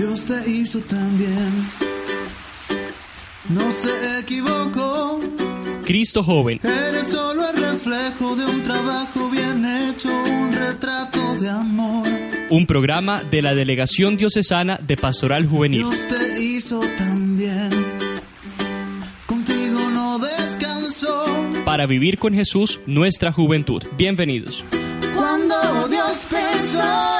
Dios te hizo también. No se equivocó. Cristo joven. Eres solo el reflejo de un trabajo bien hecho, un retrato de amor. Un programa de la Delegación Diocesana de Pastoral Juvenil. Dios te hizo también. Contigo no descansó. Para vivir con Jesús nuestra juventud. Bienvenidos. Cuando Dios pensó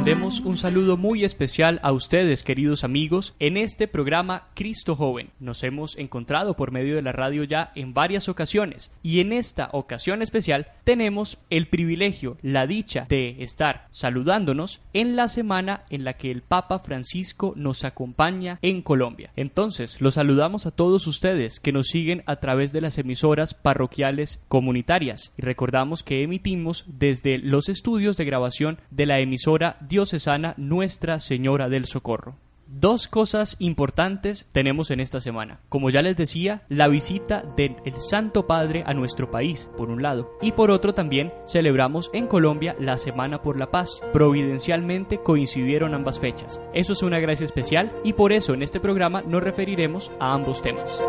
Extendemos un saludo muy especial a ustedes, queridos amigos, en este programa Cristo Joven. Nos hemos encontrado por medio de la radio ya en varias ocasiones y en esta ocasión especial tenemos el privilegio, la dicha de estar saludándonos en la semana en la que el Papa Francisco nos acompaña en Colombia. Entonces, los saludamos a todos ustedes que nos siguen a través de las emisoras parroquiales comunitarias y recordamos que emitimos desde los estudios de grabación de la emisora diocesana Nuestra Señora del Socorro. Dos cosas importantes tenemos en esta semana. Como ya les decía, la visita del Santo Padre a nuestro país, por un lado, y por otro también celebramos en Colombia la Semana por la Paz. Providencialmente coincidieron ambas fechas. Eso es una gracia especial y por eso en este programa nos referiremos a ambos temas.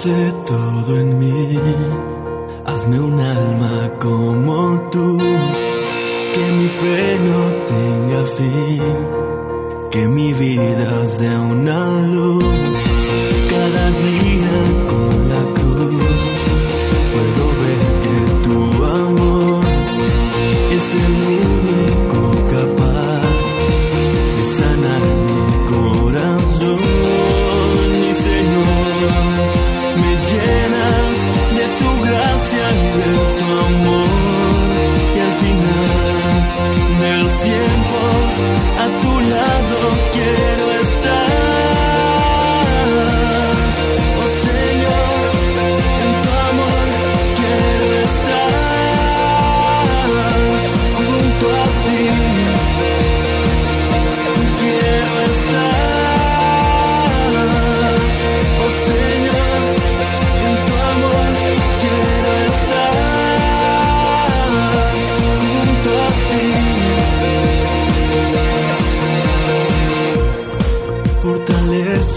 Fortalece todo en mí, hazme un alma como tú, que mi fe no tenga fin, que mi vida sea una luz,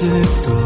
acepto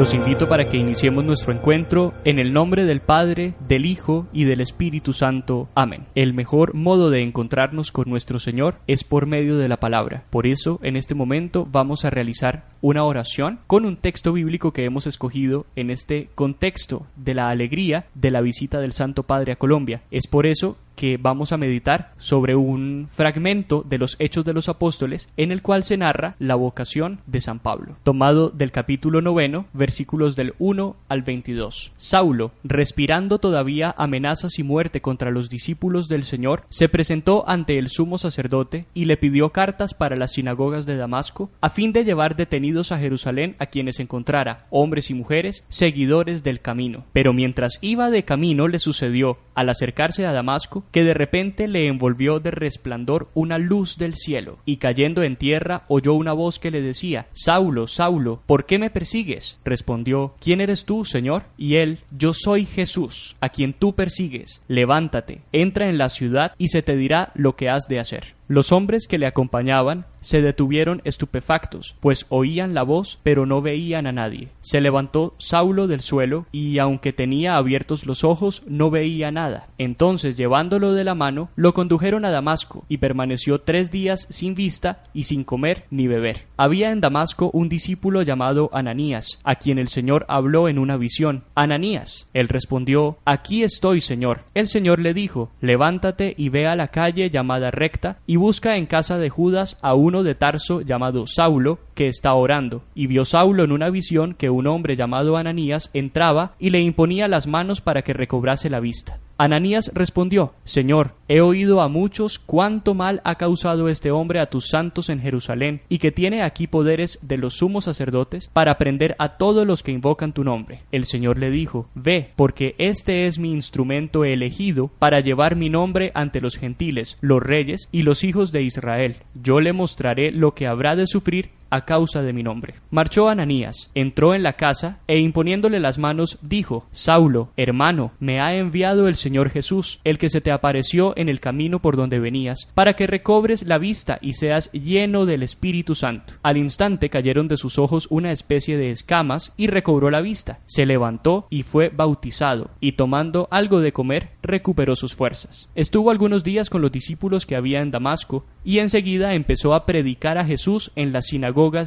Los invito para que iniciemos nuestro encuentro en el nombre del Padre, del Hijo y del Espíritu Santo. Amén. El mejor modo de encontrarnos con nuestro Señor es por medio de la palabra. Por eso, en este momento vamos a realizar una oración con un texto bíblico que hemos escogido en este contexto de la alegría de la visita del Santo Padre a Colombia. Es por eso que vamos a meditar sobre un fragmento de los Hechos de los Apóstoles en el cual se narra la vocación de San Pablo, tomado del capítulo noveno, versículos del 1 al 22. Saulo, respirando todavía amenazas y muerte contra los discípulos del Señor, se presentó ante el sumo sacerdote y le pidió cartas para las sinagogas de Damasco, a fin de llevar detenidos a Jerusalén a quienes encontrara, hombres y mujeres, seguidores del camino. Pero mientras iba de camino le sucedió, al acercarse a Damasco, que de repente le envolvió de resplandor una luz del cielo, y cayendo en tierra oyó una voz que le decía, Saulo, Saulo, ¿por qué me persigues? Respondió, ¿quién eres tú, Señor? Y él, yo soy Jesús, a quien tú persigues. Levántate, entra en la ciudad y se te dirá lo que has de hacer. Los hombres que le acompañaban se detuvieron estupefactos, pues oían la voz, pero no veían a nadie. Se levantó Saulo del suelo, y aunque tenía abiertos los ojos, no veía nada. Entonces, llevándolo de la mano, lo condujeron a Damasco, y permaneció tres días sin vista y sin comer ni beber. Había en Damasco un discípulo llamado Ananías, a quien el Señor habló en una visión. Ananías. Él respondió, Aquí estoy, Señor. El Señor le dijo, Levántate y ve a la calle llamada recta, y busca en casa de Judas a uno de Tarso llamado Saulo, que está orando. Y vio Saulo en una visión que un hombre llamado Ananías entraba y le imponía las manos para que recobrase la vista. Ananías respondió, Señor, he oído a muchos cuánto mal ha causado este hombre a tus santos en Jerusalén, y que tiene aquí poderes de los sumos sacerdotes para prender a todos los que invocan tu nombre. El Señor le dijo, Ve, porque este es mi instrumento elegido para llevar mi nombre ante los gentiles, los reyes y los hijos de Israel. Yo le mostraré lo que habrá de sufrir a causa de mi nombre. Marchó Ananías, entró en la casa e imponiéndole las manos dijo, Saulo, hermano, me ha enviado el Señor Jesús, el que se te apareció en el camino por donde venías, para que recobres la vista y seas lleno del Espíritu Santo. Al instante cayeron de sus ojos una especie de escamas y recobró la vista. Se levantó y fue bautizado, y tomando algo de comer, recuperó sus fuerzas. Estuvo algunos días con los discípulos que había en Damasco, y enseguida empezó a predicar a Jesús en la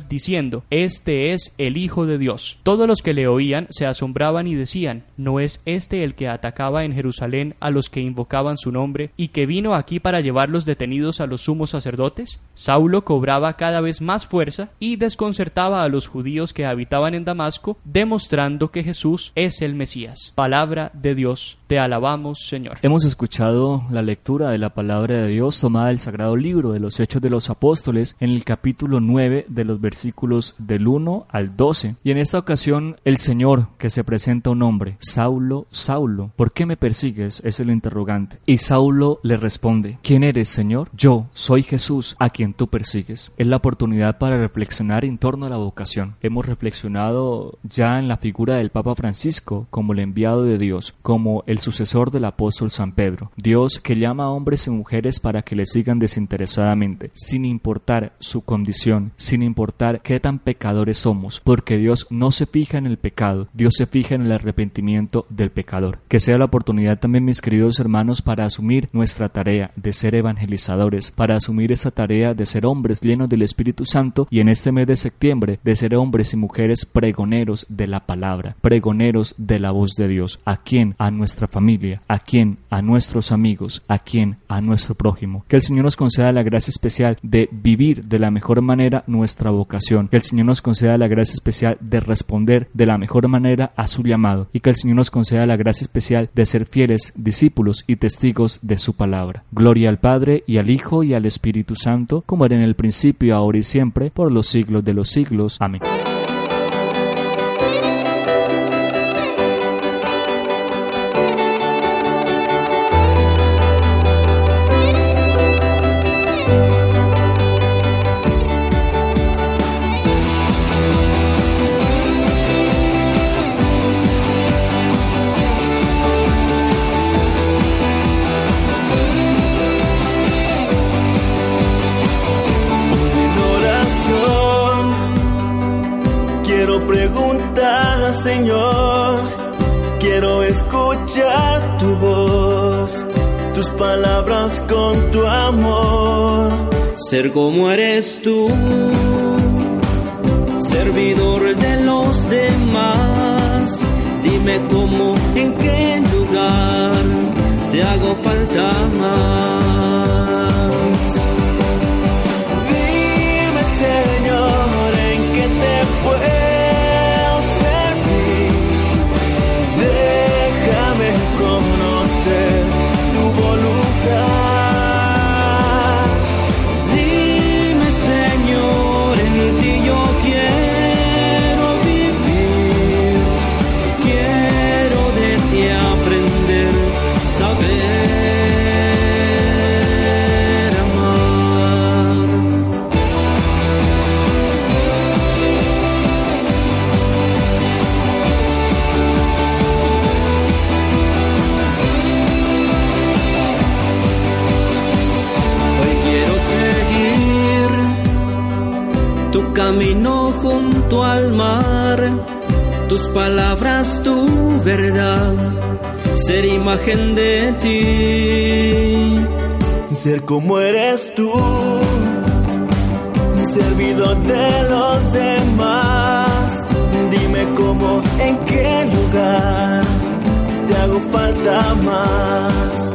diciendo, Este es el Hijo de Dios. Todos los que le oían se asombraban y decían, ¿no es este el que atacaba en Jerusalén a los que invocaban su nombre y que vino aquí para llevar los detenidos a los sumos sacerdotes? Saulo cobraba cada vez más fuerza y desconcertaba a los judíos que habitaban en Damasco, demostrando que Jesús es el Mesías. Palabra de Dios, te alabamos Señor. Hemos escuchado la lectura de la palabra de Dios tomada del Sagrado Libro de los Hechos de los Apóstoles en el capítulo 9 de los versículos del 1 al 12. Y en esta ocasión el Señor que se presenta un hombre, Saulo, Saulo, ¿por qué me persigues? Es el interrogante. Y Saulo le responde, ¿quién eres, Señor? Yo soy Jesús a quien tú persigues. Es la oportunidad para reflexionar en torno a la vocación. Hemos reflexionado ya en la figura del Papa Francisco como el enviado de Dios, como el sucesor del apóstol San Pedro. Dios que llama a hombres y mujeres para que le sigan desinteresadamente, sin importar su condición, sin importar qué tan pecadores somos, porque Dios no se fija en el pecado, Dios se fija en el arrepentimiento del pecador. Que sea la oportunidad también, mis queridos hermanos, para asumir nuestra tarea de ser evangelizadores, para asumir esa tarea de ser hombres llenos del Espíritu Santo y en este mes de septiembre de ser hombres y mujeres pregoneros de la palabra, pregoneros de la voz de Dios. ¿A quién? A nuestra familia. ¿A quién? A nuestros amigos. ¿A quién? A nuestro prójimo. Que el Señor nos conceda la gracia especial de vivir de la mejor manera nuestra vocación. Que el Señor nos conceda la gracia especial de responder de la mejor manera a su llamado. Y que el Señor nos conceda la gracia especial de ser fieles discípulos y testigos de su palabra. Gloria al Padre y al Hijo y al Espíritu Santo, como era en el principio, ahora y siempre, por los siglos de los siglos. Amén. Ser como eres tú, servidor de los demás. Dime cómo, en qué lugar te hago falta más. Imagen de ti, ser como eres tú, servidor de los demás, dime cómo, en qué lugar te hago falta más.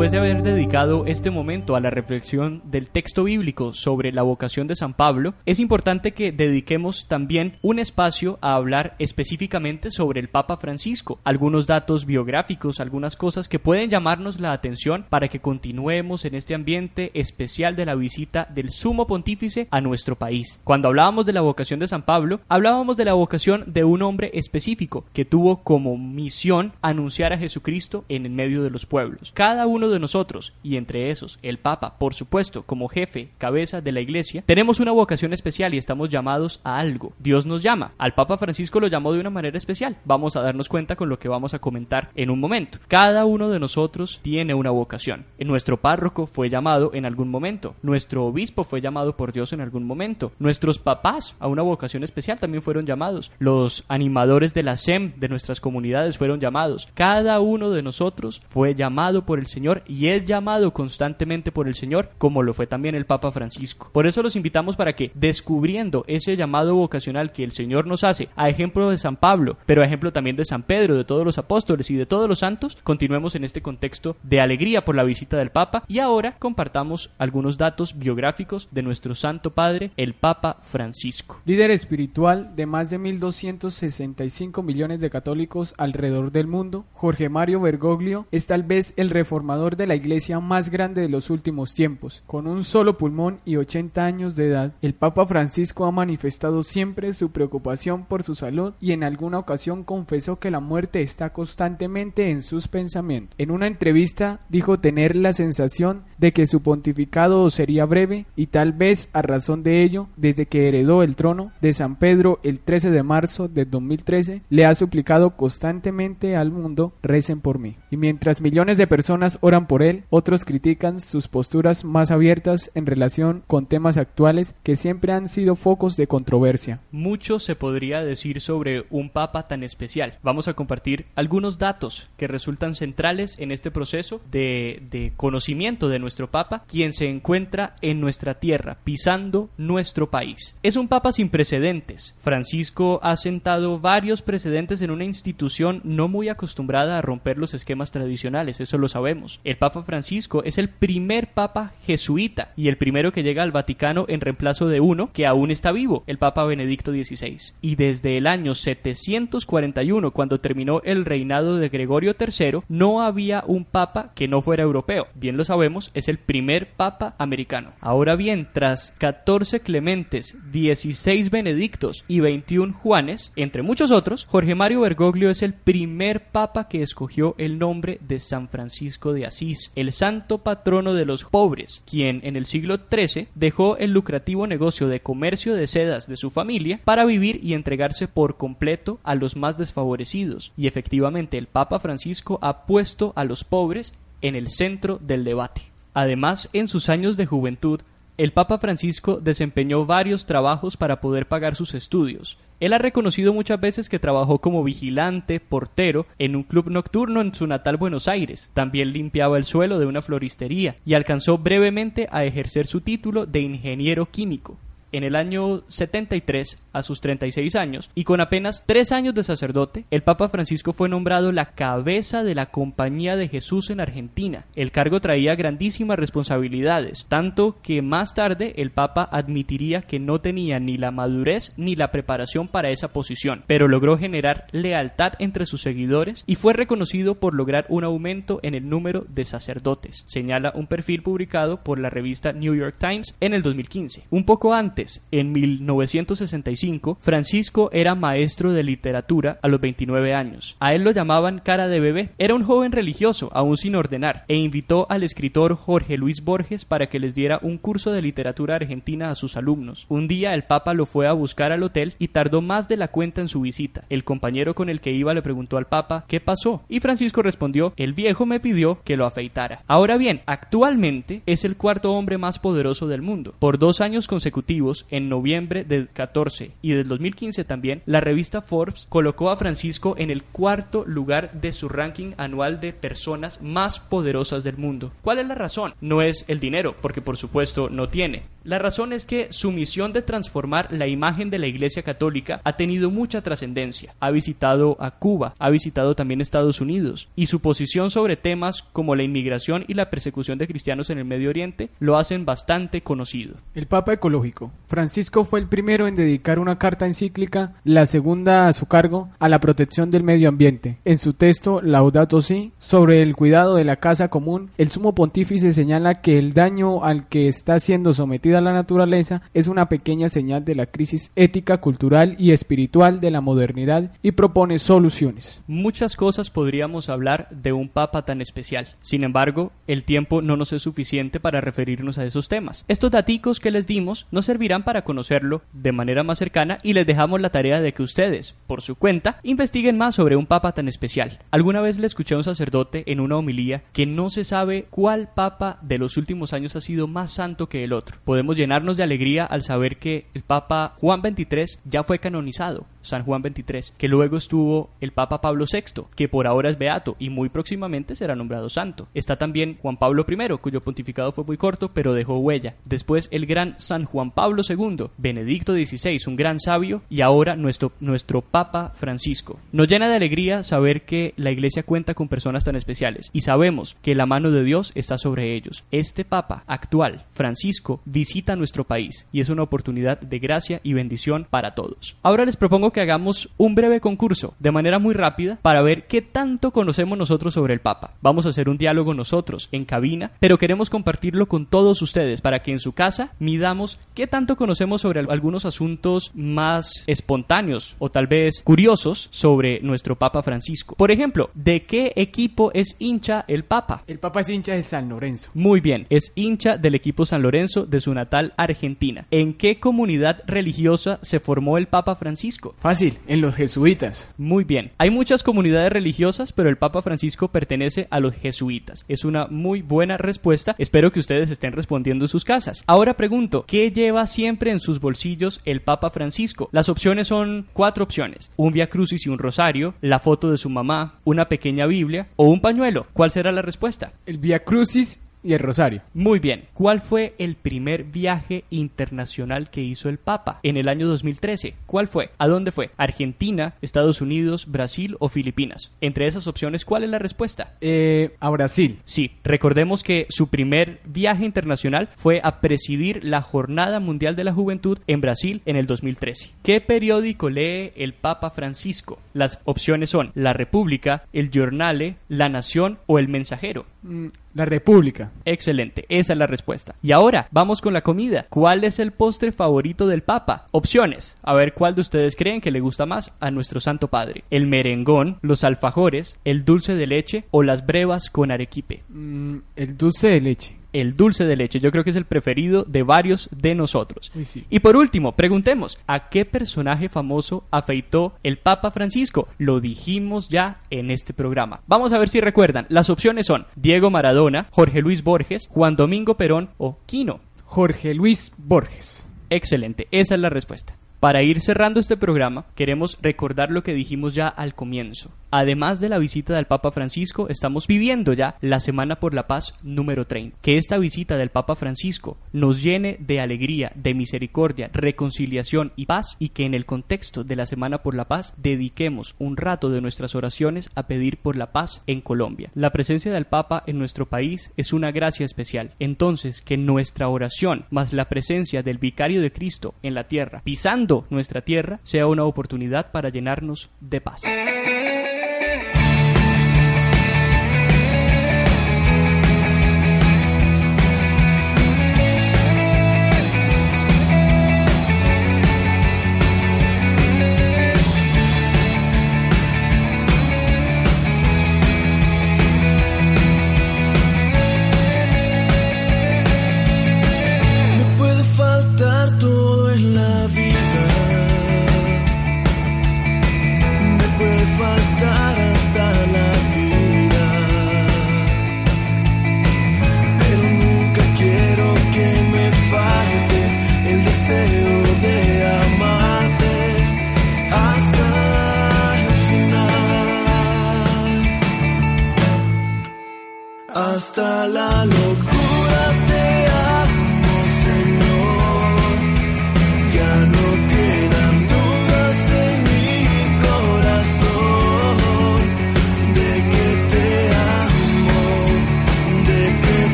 Después de haber dedicado este momento a la reflexión del texto bíblico sobre la vocación de San Pablo, es importante que dediquemos también un espacio a hablar específicamente sobre el Papa Francisco, algunos datos biográficos, algunas cosas que pueden llamarnos la atención para que continuemos en este ambiente especial de la visita del Sumo Pontífice a nuestro país. Cuando hablábamos de la vocación de San Pablo, hablábamos de la vocación de un hombre específico que tuvo como misión anunciar a Jesucristo en el medio de los pueblos. Cada uno de nosotros, y entre esos el Papa, por supuesto, como jefe, cabeza de la Iglesia, tenemos una vocación especial y estamos llamados a algo. Dios nos llama. Al Papa Francisco lo llamó de una manera especial. Vamos a darnos cuenta con lo que vamos a comentar en un momento. Cada uno de nosotros tiene una vocación. Nuestro párroco fue llamado en algún momento. Nuestro obispo fue llamado por Dios en algún momento. Nuestros papás a una vocación especial también fueron llamados. Los animadores de la SEM de nuestras comunidades fueron llamados. Cada uno de nosotros fue llamado por el Señor y es llamado constantemente por el Señor, como lo fue también el Papa Francisco. Por eso los invitamos para que, descubriendo ese llamado vocacional que el Señor nos hace, a ejemplo de San Pablo, pero a ejemplo también de San Pedro, de todos los apóstoles y de todos los santos, continuemos en este contexto de alegría por la visita del Papa y ahora compartamos algunos datos biográficos de nuestro Santo Padre, el Papa Francisco. Líder espiritual de más de 1.265 millones de católicos alrededor del mundo, Jorge Mario Bergoglio es tal vez el reformador de la iglesia más grande de los últimos tiempos. Con un solo pulmón y 80 años de edad, el Papa Francisco ha manifestado siempre su preocupación por su salud y en alguna ocasión confesó que la muerte está constantemente en sus pensamientos. En una entrevista dijo tener la sensación de que su pontificado sería breve y tal vez a razón de ello, desde que heredó el trono de San Pedro el 13 de marzo de 2013, le ha suplicado constantemente al mundo recen por mí. Y mientras millones de personas por él, otros critican sus posturas más abiertas en relación con temas actuales que siempre han sido focos de controversia. Mucho se podría decir sobre un papa tan especial. Vamos a compartir algunos datos que resultan centrales en este proceso de conocimiento de nuestro papa, quien se encuentra en nuestra tierra, pisando nuestro país. Es un papa sin precedentes. Francisco ha sentado varios precedentes en una institución no muy acostumbrada a romper los esquemas tradicionales, eso lo sabemos. El Papa Francisco es el primer papa jesuita y el primero que llega al Vaticano en reemplazo de uno que aún está vivo, el Papa Benedicto XVI. Y desde el año 741, cuando terminó el reinado de Gregorio III, no había un papa que no fuera europeo. Bien lo sabemos, es el primer papa americano. Ahora bien, tras 14 Clementes, 16 Benedictos y 21 Juanes, entre muchos otros, Jorge Mario Bergoglio es el primer papa que escogió el nombre de San Francisco de Asís, el santo patrono de los pobres, quien en el siglo XIII dejó el lucrativo negocio de comercio de sedas de su familia para vivir y entregarse por completo a los más desfavorecidos. Y efectivamente el Papa Francisco ha puesto a los pobres en el centro del debate. Además, en sus años de juventud, el Papa Francisco desempeñó varios trabajos para poder pagar sus estudios. Él ha reconocido muchas veces que trabajó como vigilante, portero, en un club nocturno en su natal Buenos Aires. También limpiaba el suelo de una floristería y alcanzó brevemente a ejercer su título de ingeniero químico en el año 73 a sus 36 años y con apenas tres años de sacerdote, el Papa Francisco fue nombrado la cabeza de la Compañía de Jesús en Argentina. El cargo traía grandísimas responsabilidades, tanto que más tarde el Papa admitiría que no tenía ni la madurez ni la preparación para esa posición, pero logró generar lealtad entre sus seguidores y fue reconocido por lograr un aumento en el número de sacerdotes, señala un perfil publicado por la revista New York Times en el 2015. Un poco antes, en 1965, Francisco era maestro de literatura a los 29 años. A él lo llamaban cara de bebé. Era un joven religioso, aún sin ordenar, e invitó al escritor Jorge Luis Borges para que les diera un curso de literatura argentina a sus alumnos. Un día el Papa lo fue a buscar al hotel y tardó más de la cuenta en su visita. El compañero con el que iba le preguntó al Papa qué pasó y Francisco respondió el viejo me pidió que lo afeitara. Ahora bien, actualmente es el cuarto hombre más poderoso del mundo. Por dos años consecutivos, en noviembre del 14 y del 2015 también, la revista Forbes colocó a Francisco en el cuarto lugar de su ranking anual de personas más poderosas del mundo. ¿Cuál es la razón? No es el dinero, porque por supuesto no tiene. La razón es que su misión de transformar la imagen de la Iglesia Católica ha tenido mucha trascendencia. Ha visitado a Cuba, ha visitado también Estados Unidos, y su posición sobre temas como la inmigración y la persecución de cristianos en el Medio Oriente lo hacen bastante conocido. El Papa Ecológico. Francisco fue el primero en dedicar una carta encíclica, la segunda a su cargo, a la protección del medio ambiente. En su texto Laudato Si, sobre el cuidado de la casa común, el sumo pontífice señala que el daño al que está siendo sometida la naturaleza es una pequeña señal de la crisis ética, cultural y espiritual de la modernidad y propone soluciones. Muchas cosas podríamos hablar de un papa tan especial. Sin embargo, el tiempo no nos es suficiente para referirnos a esos temas. Estos daticos que les dimos nos servirán para conocerlo de manera más cercana y les dejamos la tarea de que ustedes, por su cuenta, investiguen más sobre un papa tan especial. Alguna vez le escuché a un sacerdote en una homilía que no se sabe cuál papa de los últimos años ha sido más santo que el otro. Podemos llenarnos de alegría al saber que el papa Juan XXIII ya fue canonizado, San Juan XXIII, que luego estuvo el papa Pablo VI, que por ahora es beato y muy próximamente será nombrado santo. Está también Juan Pablo I, cuyo pontificado fue muy corto pero dejó huella. Después el gran San Juan Pablo II, Benedicto XVI, un gran sabio, y ahora nuestro, nuestro Papa Francisco. Nos llena de alegría saber que la Iglesia cuenta con personas tan especiales y sabemos que la mano de Dios está sobre ellos. Este Papa actual, Francisco, visita nuestro país y es una oportunidad de gracia y bendición para todos. Ahora les propongo que hagamos un breve concurso de manera muy rápida para ver qué tanto conocemos nosotros sobre el Papa. Vamos a hacer un diálogo nosotros en cabina, pero queremos compartirlo con todos ustedes para que en su casa midamos qué tanto conocemos sobre algunos asuntos más espontáneos o tal vez curiosos sobre nuestro Papa Francisco. Por ejemplo, ¿de qué equipo es hincha el Papa? El Papa es hincha de San Lorenzo. Muy bien, es hincha del equipo San Lorenzo de su natal, Argentina. ¿En qué comunidad religiosa se formó el Papa Francisco? Fácil, en los jesuitas. Muy bien. Hay muchas comunidades religiosas, pero el Papa Francisco pertenece a los jesuitas. Es una muy buena respuesta. Espero que ustedes estén respondiendo en sus casas. Ahora pregunto, ¿qué lleva siempre en sus bolsillos el Papa Francisco? Las opciones son cuatro opciones. Un via crucis y un rosario, la foto de su mamá, una pequeña Biblia o un pañuelo. ¿Cuál será la respuesta? El Via Crucis y el Rosario. Muy bien. ¿Cuál fue el primer viaje internacional que hizo el Papa en el año 2013? ¿Cuál fue? ¿A dónde fue? ¿Argentina, Estados Unidos, Brasil o Filipinas? Entre esas opciones, ¿cuál es la respuesta? Eh, a Brasil. Sí, recordemos que su primer viaje internacional fue a presidir la Jornada Mundial de la Juventud en Brasil en el 2013. ¿Qué periódico lee el Papa Francisco? Las opciones son La República, El Giornale, La Nación o El Mensajero. Mm, la República. Excelente, esa es la respuesta. Y ahora, vamos con la comida. ¿Cuál es el postre favorito del Papa? Opciones. A ver cuál de ustedes creen que le gusta más a nuestro Santo Padre. ¿El merengón, los alfajores, el dulce de leche o las brevas con arequipe? Mm, el dulce de leche. El dulce de leche, yo creo que es el preferido de varios de nosotros. Sí. Y por último, preguntemos, ¿a qué personaje famoso afeitó el Papa Francisco? Lo dijimos ya en este programa. Vamos a ver si recuerdan. Las opciones son Diego Maradona, Jorge Luis Borges, Juan Domingo Perón o Quino. Jorge Luis Borges. Excelente, esa es la respuesta. Para ir cerrando este programa, queremos recordar lo que dijimos ya al comienzo. Además de la visita del Papa Francisco, estamos viviendo ya la Semana por la Paz número 30. Que esta visita del Papa Francisco nos llene de alegría, de misericordia, reconciliación y paz y que en el contexto de la Semana por la Paz dediquemos un rato de nuestras oraciones a pedir por la paz en Colombia. La presencia del Papa en nuestro país es una gracia especial. Entonces, que nuestra oración más la presencia del Vicario de Cristo en la tierra, pisando nuestra tierra, sea una oportunidad para llenarnos de paz.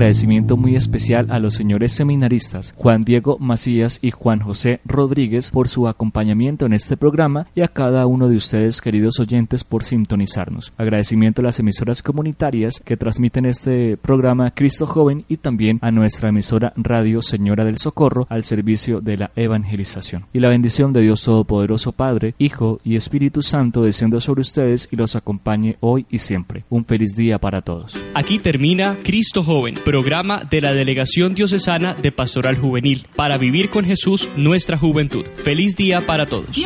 Agradecimiento muy especial a los señores seminaristas Juan Diego Macías y Juan José Rodríguez por su acompañamiento en este programa y a cada uno de ustedes, queridos oyentes, por sintonizarnos. Agradecimiento a las emisoras comunitarias que transmiten este programa Cristo Joven y también a nuestra emisora Radio Señora del Socorro al servicio de la evangelización. Y la bendición de Dios Todopoderoso Padre, Hijo y Espíritu Santo descienda sobre ustedes y los acompañe hoy y siempre. Un feliz día para todos. Aquí termina Cristo Joven, programa de la Delegación Diocesana de Pastoral Juvenil, para vivir con Jesús nuestra juventud. Feliz día para todos.